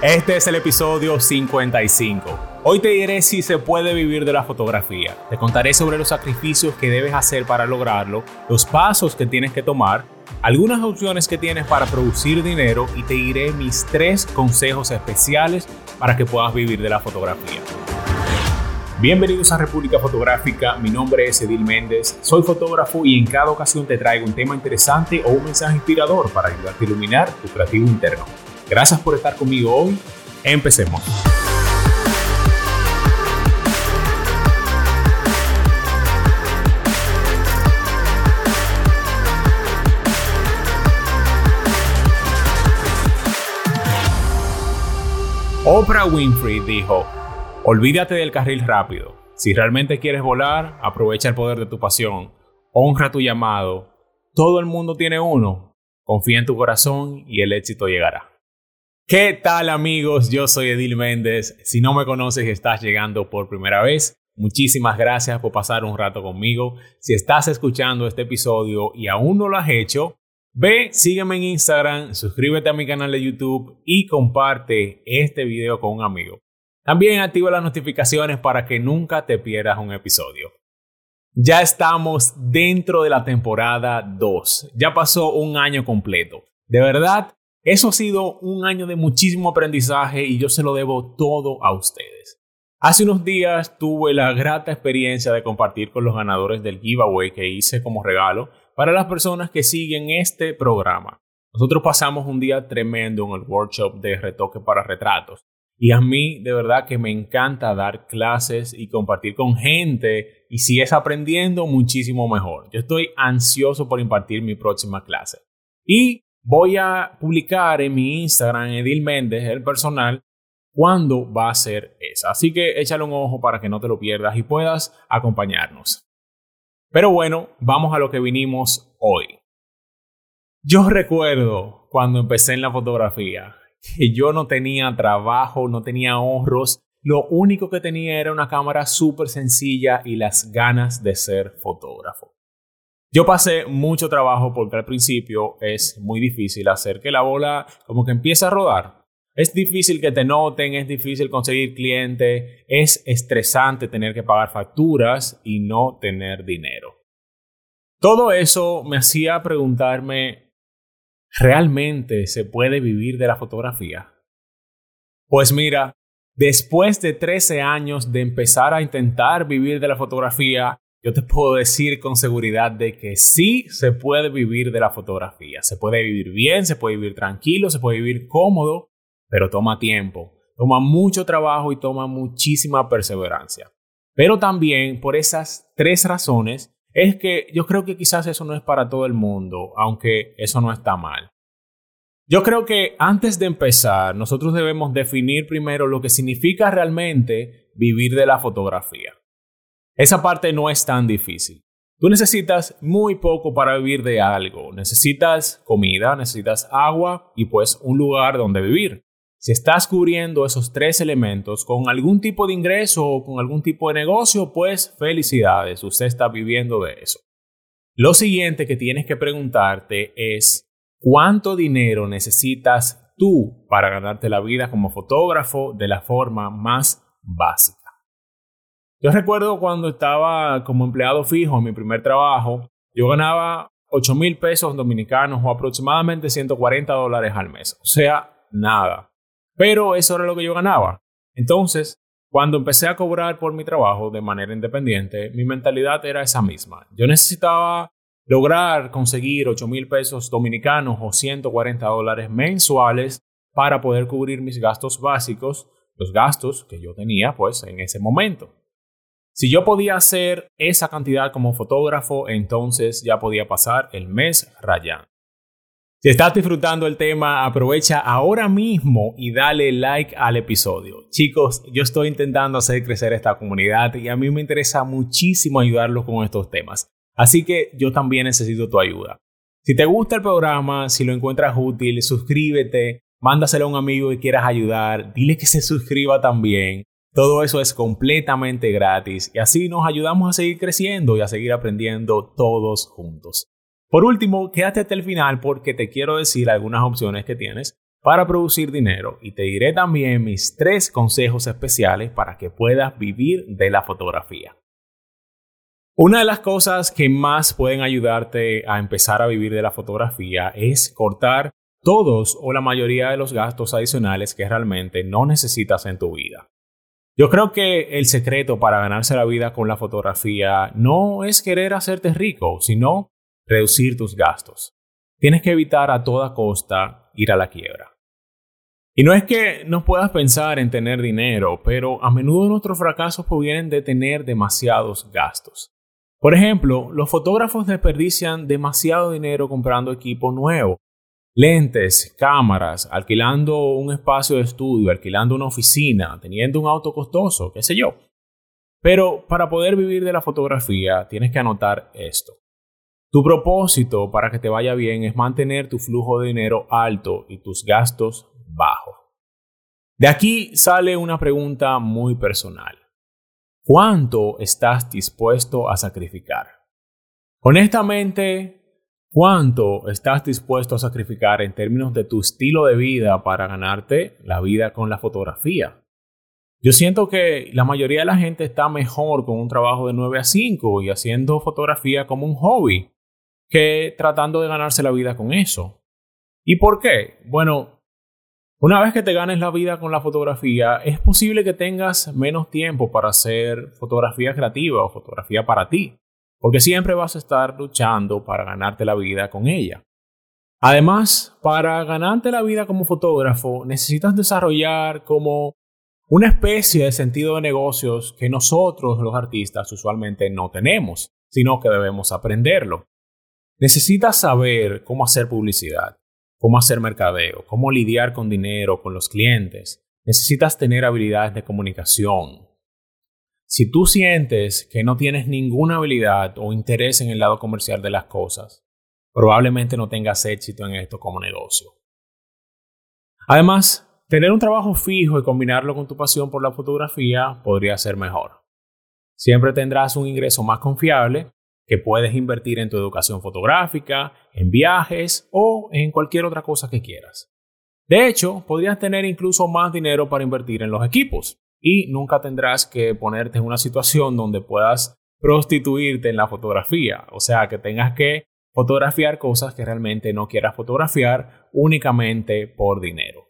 Este es el episodio 55. Hoy te diré si se puede vivir de la fotografía. Te contaré sobre los sacrificios que debes hacer para lograrlo, los pasos que tienes que tomar, algunas opciones que tienes para producir dinero y te diré mis tres consejos especiales para que puedas vivir de la fotografía. Bienvenidos a República Fotográfica, mi nombre es Edil Méndez, soy fotógrafo y en cada ocasión te traigo un tema interesante o un mensaje inspirador para ayudarte a iluminar tu creativo interno. Gracias por estar conmigo hoy, empecemos. Oprah Winfrey dijo, Olvídate del carril rápido. Si realmente quieres volar, aprovecha el poder de tu pasión. Honra tu llamado. Todo el mundo tiene uno. Confía en tu corazón y el éxito llegará. ¿Qué tal amigos? Yo soy Edil Méndez. Si no me conoces y estás llegando por primera vez, muchísimas gracias por pasar un rato conmigo. Si estás escuchando este episodio y aún no lo has hecho, ve, sígueme en Instagram, suscríbete a mi canal de YouTube y comparte este video con un amigo. También activa las notificaciones para que nunca te pierdas un episodio. Ya estamos dentro de la temporada 2. Ya pasó un año completo. De verdad, eso ha sido un año de muchísimo aprendizaje y yo se lo debo todo a ustedes. Hace unos días tuve la grata experiencia de compartir con los ganadores del giveaway que hice como regalo para las personas que siguen este programa. Nosotros pasamos un día tremendo en el workshop de retoque para retratos y a mí de verdad que me encanta dar clases y compartir con gente y si es aprendiendo muchísimo mejor. Yo estoy ansioso por impartir mi próxima clase. Y voy a publicar en mi Instagram, Edil Méndez, el personal, cuándo va a ser esa. Así que échale un ojo para que no te lo pierdas y puedas acompañarnos. Pero bueno, vamos a lo que vinimos hoy. Yo recuerdo cuando empecé en la fotografía que yo no tenía trabajo, no tenía ahorros, lo único que tenía era una cámara súper sencilla y las ganas de ser fotógrafo. Yo pasé mucho trabajo porque al principio es muy difícil hacer que la bola como que empiece a rodar. Es difícil que te noten, es difícil conseguir clientes, es estresante tener que pagar facturas y no tener dinero. Todo eso me hacía preguntarme ¿Realmente se puede vivir de la fotografía? Pues mira, después de 13 años de empezar a intentar vivir de la fotografía, yo te puedo decir con seguridad de que sí se puede vivir de la fotografía. Se puede vivir bien, se puede vivir tranquilo, se puede vivir cómodo, pero toma tiempo, toma mucho trabajo y toma muchísima perseverancia. Pero también por esas tres razones es que yo creo que quizás eso no es para todo el mundo, aunque eso no está mal. Yo creo que antes de empezar, nosotros debemos definir primero lo que significa realmente vivir de la fotografía. Esa parte no es tan difícil. Tú necesitas muy poco para vivir de algo. Necesitas comida, necesitas agua y pues un lugar donde vivir. Si estás cubriendo esos tres elementos con algún tipo de ingreso o con algún tipo de negocio, pues felicidades, usted está viviendo de eso. Lo siguiente que tienes que preguntarte es, ¿cuánto dinero necesitas tú para ganarte la vida como fotógrafo de la forma más básica? Yo recuerdo cuando estaba como empleado fijo en mi primer trabajo, yo ganaba 8 mil pesos dominicanos o aproximadamente 140 dólares al mes. O sea, nada. Pero eso era lo que yo ganaba. Entonces, cuando empecé a cobrar por mi trabajo de manera independiente, mi mentalidad era esa misma. Yo necesitaba lograr conseguir 8 mil pesos dominicanos o 140 dólares mensuales para poder cubrir mis gastos básicos, los gastos que yo tenía pues en ese momento. Si yo podía hacer esa cantidad como fotógrafo, entonces ya podía pasar el mes rayando. Si estás disfrutando el tema, aprovecha ahora mismo y dale like al episodio. Chicos, yo estoy intentando hacer crecer esta comunidad y a mí me interesa muchísimo ayudarlos con estos temas. Así que yo también necesito tu ayuda. Si te gusta el programa, si lo encuentras útil, suscríbete, mándaselo a un amigo que quieras ayudar, dile que se suscriba también. Todo eso es completamente gratis y así nos ayudamos a seguir creciendo y a seguir aprendiendo todos juntos. Por último, quédate hasta el final porque te quiero decir algunas opciones que tienes para producir dinero y te diré también mis tres consejos especiales para que puedas vivir de la fotografía. Una de las cosas que más pueden ayudarte a empezar a vivir de la fotografía es cortar todos o la mayoría de los gastos adicionales que realmente no necesitas en tu vida. Yo creo que el secreto para ganarse la vida con la fotografía no es querer hacerte rico, sino reducir tus gastos. Tienes que evitar a toda costa ir a la quiebra. Y no es que no puedas pensar en tener dinero, pero a menudo nuestros fracasos provienen de tener demasiados gastos. Por ejemplo, los fotógrafos desperdician demasiado dinero comprando equipo nuevo, lentes, cámaras, alquilando un espacio de estudio, alquilando una oficina, teniendo un auto costoso, qué sé yo. Pero para poder vivir de la fotografía tienes que anotar esto. Tu propósito para que te vaya bien es mantener tu flujo de dinero alto y tus gastos bajos. De aquí sale una pregunta muy personal. ¿Cuánto estás dispuesto a sacrificar? Honestamente, ¿Cuánto estás dispuesto a sacrificar en términos de tu estilo de vida para ganarte la vida con la fotografía? Yo siento que la mayoría de la gente está mejor con un trabajo de 9 a 5 y haciendo fotografía como un hobby que tratando de ganarse la vida con eso. ¿Y por qué? Bueno, una vez que te ganes la vida con la fotografía, es posible que tengas menos tiempo para hacer fotografía creativa o fotografía para ti porque siempre vas a estar luchando para ganarte la vida con ella. Además, para ganarte la vida como fotógrafo, necesitas desarrollar como una especie de sentido de negocios que nosotros los artistas usualmente no tenemos, sino que debemos aprenderlo. Necesitas saber cómo hacer publicidad, cómo hacer mercadeo, cómo lidiar con dinero, con los clientes. Necesitas tener habilidades de comunicación, si tú sientes que no tienes ninguna habilidad o interés en el lado comercial de las cosas, probablemente no tengas éxito en esto como negocio. Además, tener un trabajo fijo y combinarlo con tu pasión por la fotografía podría ser mejor. Siempre tendrás un ingreso más confiable que puedes invertir en tu educación fotográfica, en viajes o en cualquier otra cosa que quieras. De hecho, podrías tener incluso más dinero para invertir en los equipos y nunca tendrás que ponerte en una situación donde puedas prostituirte en la fotografía, o sea, que tengas que fotografiar cosas que realmente no quieras fotografiar únicamente por dinero.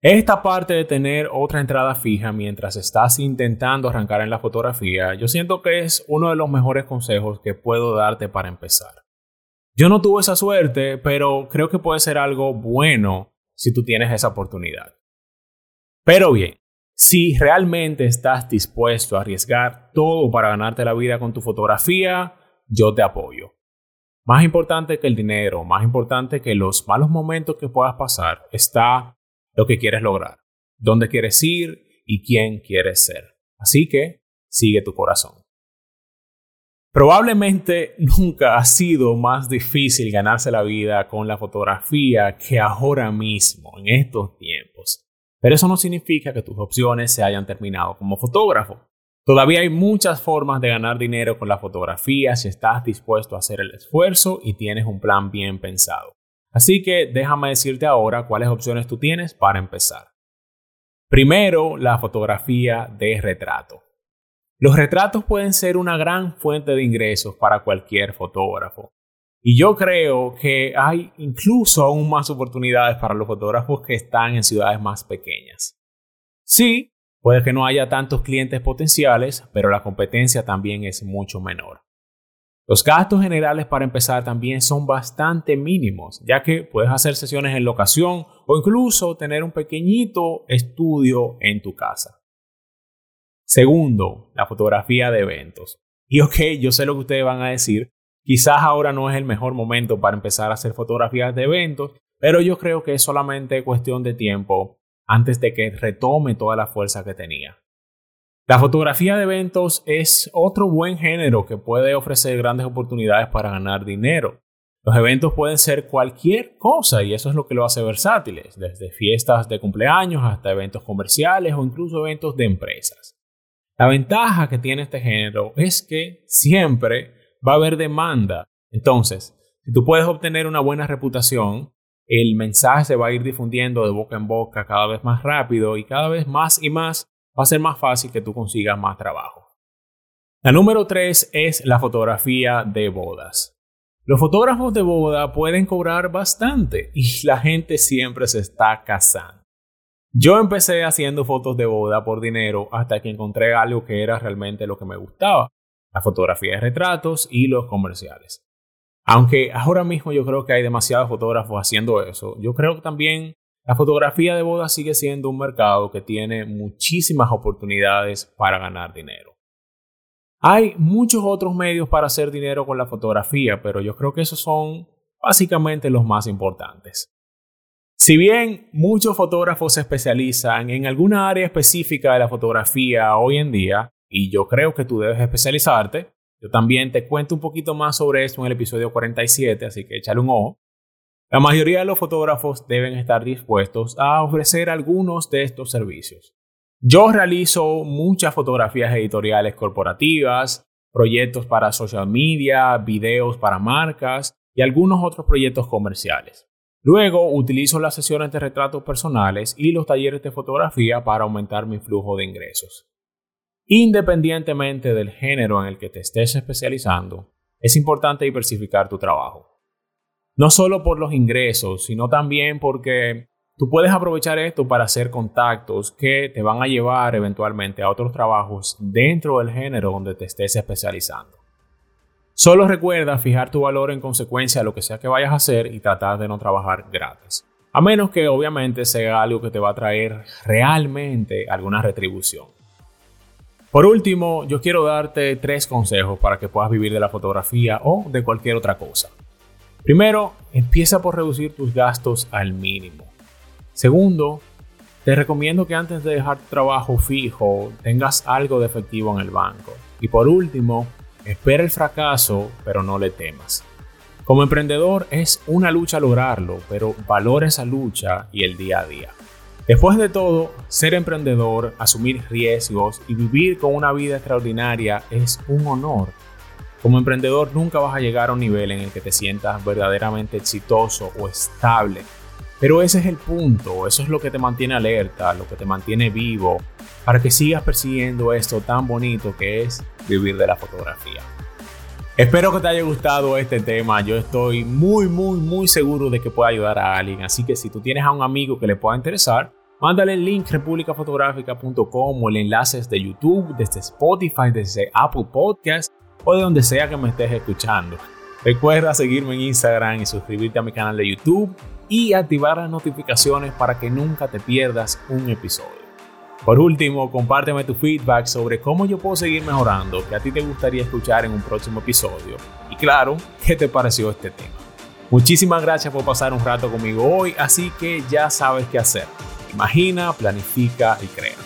Esta parte de tener otra entrada fija mientras estás intentando arrancar en la fotografía, yo siento que es uno de los mejores consejos que puedo darte para empezar. Yo no tuve esa suerte, pero creo que puede ser algo bueno si tú tienes esa oportunidad. Pero bien, si realmente estás dispuesto a arriesgar todo para ganarte la vida con tu fotografía, yo te apoyo. Más importante que el dinero, más importante que los malos momentos que puedas pasar, está lo que quieres lograr, dónde quieres ir y quién quieres ser. Así que sigue tu corazón. Probablemente nunca ha sido más difícil ganarse la vida con la fotografía que ahora mismo, en estos tiempos. Pero eso no significa que tus opciones se hayan terminado como fotógrafo. Todavía hay muchas formas de ganar dinero con la fotografía si estás dispuesto a hacer el esfuerzo y tienes un plan bien pensado. Así que déjame decirte ahora cuáles opciones tú tienes para empezar. Primero, la fotografía de retrato. Los retratos pueden ser una gran fuente de ingresos para cualquier fotógrafo. Y yo creo que hay incluso aún más oportunidades para los fotógrafos que están en ciudades más pequeñas. Sí, puede que no haya tantos clientes potenciales, pero la competencia también es mucho menor. Los gastos generales para empezar también son bastante mínimos, ya que puedes hacer sesiones en locación o incluso tener un pequeñito estudio en tu casa. Segundo, la fotografía de eventos. Y ok, yo sé lo que ustedes van a decir, Quizás ahora no es el mejor momento para empezar a hacer fotografías de eventos, pero yo creo que es solamente cuestión de tiempo antes de que retome toda la fuerza que tenía. La fotografía de eventos es otro buen género que puede ofrecer grandes oportunidades para ganar dinero. Los eventos pueden ser cualquier cosa y eso es lo que lo hace versátiles, desde fiestas de cumpleaños hasta eventos comerciales o incluso eventos de empresas. La ventaja que tiene este género es que siempre va a haber demanda. Entonces, si tú puedes obtener una buena reputación, el mensaje se va a ir difundiendo de boca en boca cada vez más rápido y cada vez más y más va a ser más fácil que tú consigas más trabajo. La número 3 es la fotografía de bodas. Los fotógrafos de boda pueden cobrar bastante y la gente siempre se está casando. Yo empecé haciendo fotos de boda por dinero hasta que encontré algo que era realmente lo que me gustaba, la fotografía de retratos y los comerciales. Aunque ahora mismo yo creo que hay demasiados fotógrafos haciendo eso, yo creo que también la fotografía de boda sigue siendo un mercado que tiene muchísimas oportunidades para ganar dinero. Hay muchos otros medios para hacer dinero con la fotografía, pero yo creo que esos son básicamente los más importantes. Si bien muchos fotógrafos se especializan en alguna área específica de la fotografía hoy en día, y yo creo que tú debes especializarte, yo también te cuento un poquito más sobre esto en el episodio 47, así que échale un ojo. La mayoría de los fotógrafos deben estar dispuestos a ofrecer algunos de estos servicios. Yo realizo muchas fotografías editoriales corporativas, proyectos para social media, videos para marcas y algunos otros proyectos comerciales. Luego utilizo las sesiones de retratos personales y los talleres de fotografía para aumentar mi flujo de ingresos. Independientemente del género en el que te estés especializando, es importante diversificar tu trabajo. No solo por los ingresos, sino también porque tú puedes aprovechar esto para hacer contactos que te van a llevar eventualmente a otros trabajos dentro del género donde te estés especializando. Solo recuerda fijar tu valor en consecuencia de lo que sea que vayas a hacer y tratar de no trabajar gratis. A menos que obviamente sea algo que te va a traer realmente alguna retribución. Por último, yo quiero darte tres consejos para que puedas vivir de la fotografía o de cualquier otra cosa. Primero, empieza por reducir tus gastos al mínimo. Segundo, te recomiendo que antes de dejar tu trabajo fijo tengas algo de efectivo en el banco. Y por último, Espera el fracaso, pero no le temas. Como emprendedor es una lucha lograrlo, pero valora esa lucha y el día a día. Después de todo, ser emprendedor, asumir riesgos y vivir con una vida extraordinaria es un honor. Como emprendedor nunca vas a llegar a un nivel en el que te sientas verdaderamente exitoso o estable. Pero ese es el punto, eso es lo que te mantiene alerta, lo que te mantiene vivo, para que sigas persiguiendo esto tan bonito que es vivir de la fotografía. Espero que te haya gustado este tema. Yo estoy muy, muy, muy seguro de que pueda ayudar a alguien. Así que si tú tienes a un amigo que le pueda interesar, mándale el link republicafotográfica.com o el enlace de YouTube, desde Spotify, desde Apple Podcast o de donde sea que me estés escuchando. Recuerda seguirme en Instagram y suscribirte a mi canal de YouTube y activar las notificaciones para que nunca te pierdas un episodio. Por último, compárteme tu feedback sobre cómo yo puedo seguir mejorando, que a ti te gustaría escuchar en un próximo episodio. Y claro, ¿qué te pareció este tema? Muchísimas gracias por pasar un rato conmigo hoy, así que ya sabes qué hacer. Imagina, planifica y crea.